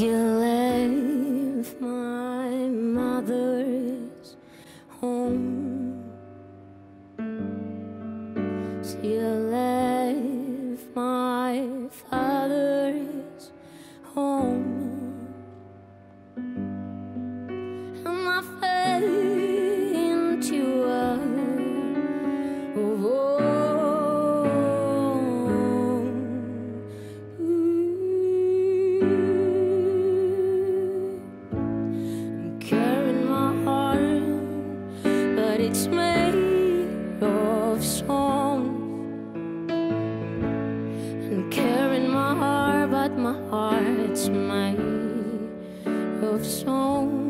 you She left my father's it's my love song.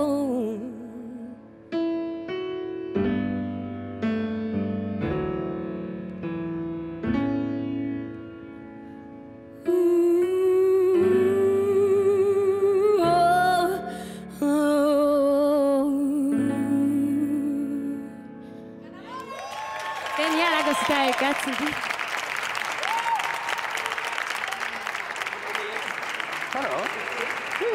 yeah like a skype that's